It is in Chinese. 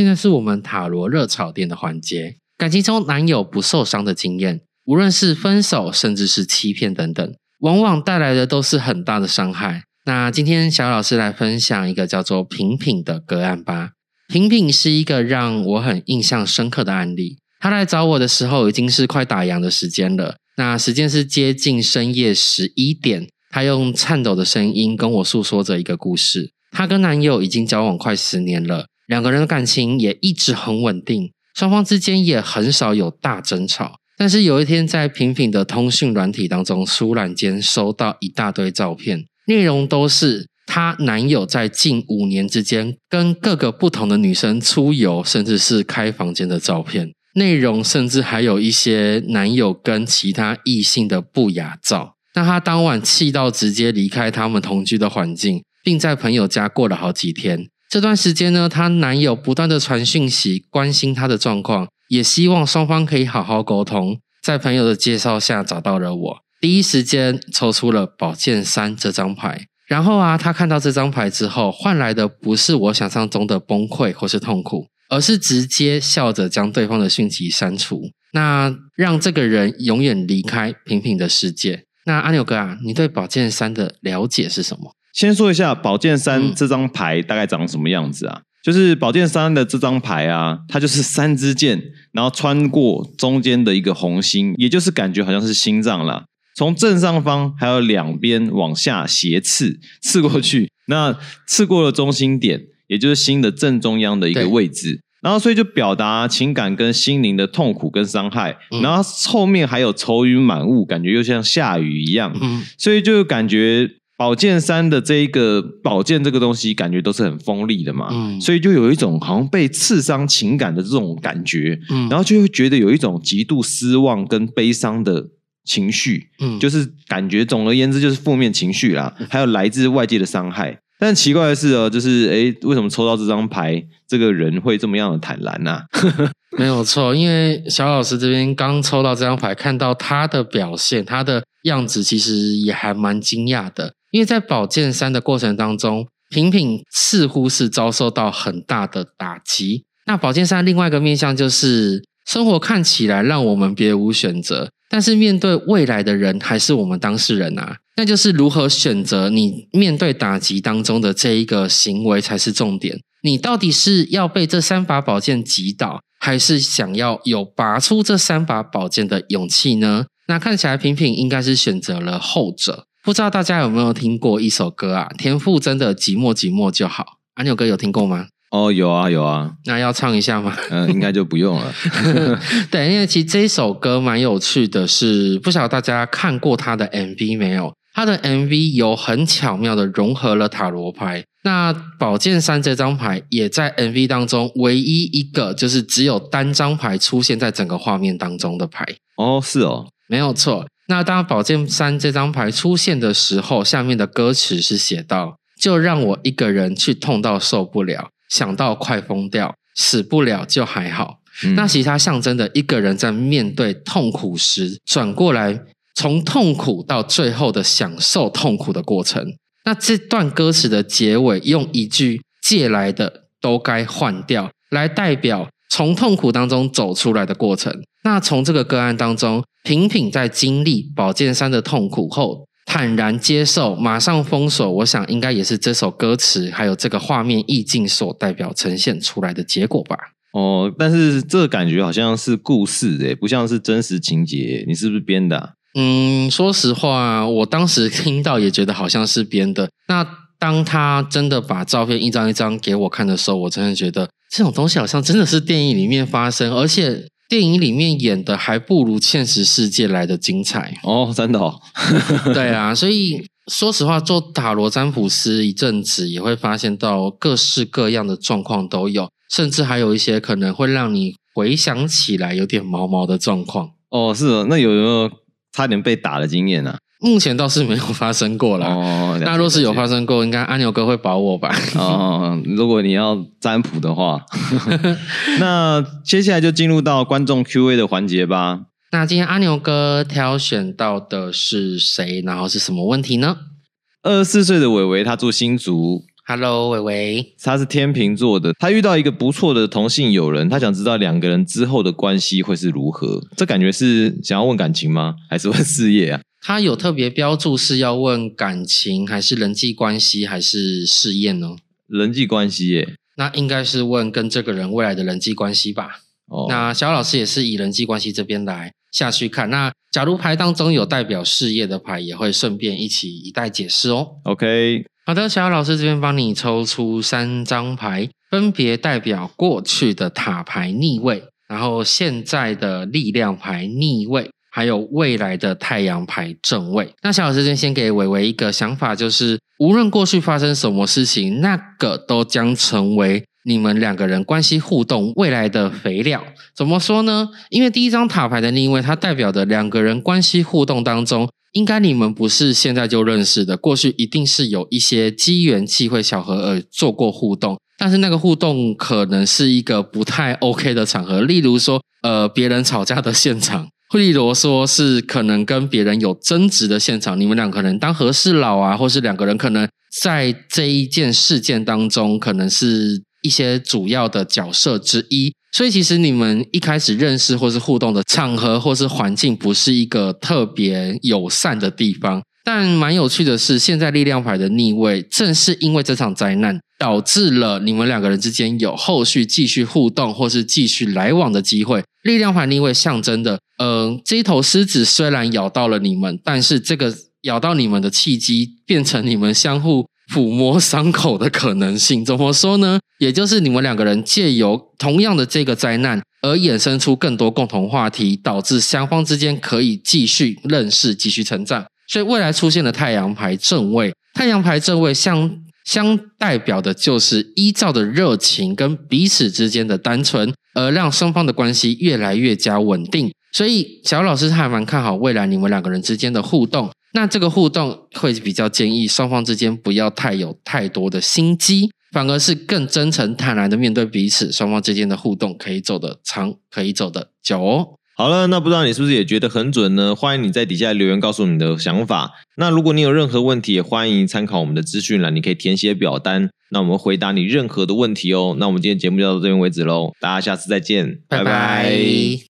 现在是我们塔罗热炒店的环节，感情中男友不受伤的经验，无论是分手，甚至是欺骗等等，往往带来的都是很大的伤害。那今天小老师来分享一个叫做平平的个案吧。平平是一个让我很印象深刻的案例。他来找我的时候已经是快打烊的时间了，那时间是接近深夜十一点。他用颤抖的声音跟我诉说着一个故事。她跟男友已经交往快十年了，两个人的感情也一直很稳定，双方之间也很少有大争吵。但是有一天，在平平的通讯软体当中，突然间收到一大堆照片，内容都是。她男友在近五年之间跟各个不同的女生出游，甚至是开房间的照片，内容甚至还有一些男友跟其他异性的不雅照。那她当晚气到直接离开他们同居的环境，并在朋友家过了好几天。这段时间呢，她男友不断的传讯息，关心她的状况，也希望双方可以好好沟通。在朋友的介绍下，找到了我，第一时间抽出了宝剑三这张牌。然后啊，他看到这张牌之后，换来的不是我想象中的崩溃或是痛苦，而是直接笑着将对方的讯息删除，那让这个人永远离开平平的世界。那阿牛哥啊，你对宝剑三的了解是什么？先说一下宝剑三这张牌大概长什么样子啊？就是宝剑三的这张牌啊，它就是三支箭，然后穿过中间的一个红心，也就是感觉好像是心脏啦。从正上方还有两边往下斜刺刺过去，那刺过了中心点，也就是心的正中央的一个位置，然后所以就表达情感跟心灵的痛苦跟伤害，然后后面还有愁云满雾，感觉又像下雨一样，所以就感觉宝剑三的这一个宝剑这个东西，感觉都是很锋利的嘛，所以就有一种好像被刺伤情感的这种感觉，然后就会觉得有一种极度失望跟悲伤的。情绪，嗯，就是感觉，总而言之就是负面情绪啦，还有来自外界的伤害。但奇怪的是哦，就是哎，为什么抽到这张牌，这个人会这么样的坦然呢？没有错，因为小老师这边刚抽到这张牌，看到他的表现，他的样子其实也还蛮惊讶的。因为在宝剑三的过程当中，平平似乎是遭受到很大的打击。那宝剑三另外一个面向就是，生活看起来让我们别无选择。但是面对未来的人还是我们当事人啊，那就是如何选择你面对打击当中的这一个行为才是重点。你到底是要被这三把宝剑击倒，还是想要有拔出这三把宝剑的勇气呢？那看起来平平应该是选择了后者。不知道大家有没有听过一首歌啊？田馥甄的《寂寞寂寞就好》，阿牛哥有听过吗？哦，有啊，有啊，那要唱一下吗？嗯，应该就不用了。对，因为其实这一首歌蛮有趣的，是不晓得大家看过他的 MV 没有？他的 MV 有很巧妙的融合了塔罗牌，那宝剑三这张牌也在 MV 当中唯一一个就是只有单张牌出现在整个画面当中的牌。哦，是哦，没有错。那当宝剑三这张牌出现的时候，下面的歌词是写到：“就让我一个人去痛到受不了。”想到快疯掉，死不了就还好。那其实它象征的一个人在面对痛苦时，转过来从痛苦到最后的享受痛苦的过程。那这段歌词的结尾用一句“借来的都该换掉”来代表从痛苦当中走出来的过程。那从这个个案当中，平平在经历宝剑三的痛苦后。坦然接受，马上封锁。我想应该也是这首歌词还有这个画面意境所代表呈现出来的结果吧。哦，但是这个感觉好像是故事诶，不像是真实情节。你是不是编的？嗯，说实话，我当时听到也觉得好像是编的。那当他真的把照片一张一张给我看的时候，我真的觉得这种东西好像真的是电影里面发生，而且。电影里面演的还不如现实世界来的精彩哦，真的哦，对啊，所以说实话，做塔罗占卜师一阵子，也会发现到各式各样的状况都有，甚至还有一些可能会让你回想起来有点毛毛的状况。哦，是哦，那有没有差点被打的经验呢？目前倒是没有发生过啦。哦，那若是有发生过，应该阿牛哥会保我吧？哦，如果你要占卜的话，那接下来就进入到观众 Q&A 的环节吧。那今天阿牛哥挑选到的是谁？然后是什么问题呢？二十四岁的伟伟，他住新竹，Hello，伟伟，他是天秤座的，他遇到一个不错的同性友人，他想知道两个人之后的关系会是如何。这感觉是想要问感情吗？还是问事业啊？他有特别标注是要问感情，还是人际关系，还是事业呢？人际关系耶。那应该是问跟这个人未来的人际关系吧。哦，那小老师也是以人际关系这边来下去看。那假如牌当中有代表事业的牌，也会顺便一起一带解释哦。OK，好的，小老师这边帮你抽出三张牌，分别代表过去的塔牌逆位，然后现在的力量牌逆位，还有未来的太阳牌正位。那小老师这边先给伟伟一个想法，就是无论过去发生什么事情，那个都将成为你们两个人关系互动未来的肥料。怎么说呢？因为第一张塔牌的逆位，它代表的两个人关系互动当中。应该你们不是现在就认识的，过去一定是有一些机缘、机会、巧合而做过互动，但是那个互动可能是一个不太 OK 的场合，例如说，呃，别人吵架的现场，惠利罗说是可能跟别人有争执的现场，你们俩可能当和事佬啊，或是两个人可能在这一件事件当中，可能是一些主要的角色之一。所以其实你们一开始认识或是互动的场合或是环境，不是一个特别友善的地方。但蛮有趣的是，现在力量牌的逆位，正是因为这场灾难，导致了你们两个人之间有后续继续互动或是继续来往的机会。力量牌逆位象征的，嗯、这一头狮子虽然咬到了你们，但是这个咬到你们的契机，变成你们相互抚摸伤口的可能性。怎么说呢？也就是你们两个人借由同样的这个灾难，而衍生出更多共同话题，导致双方之间可以继续认识、继续成长。所以未来出现的太阳牌正位，太阳牌正位相相代表的就是依照的热情跟彼此之间的单纯，而让双方的关系越来越加稳定。所以小老师还蛮看好未来你们两个人之间的互动。那这个互动会比较建议双方之间不要太有太多的心机，反而是更真诚坦然的面对彼此，双方之间的互动可以走得长，可以走得久哦。好了，那不知道你是不是也觉得很准呢？欢迎你在底下留言告诉你的想法。那如果你有任何问题，也欢迎参考我们的资讯栏，你可以填写表单，那我们回答你任何的问题哦。那我们今天节目就到这边为止喽，大家下次再见，拜拜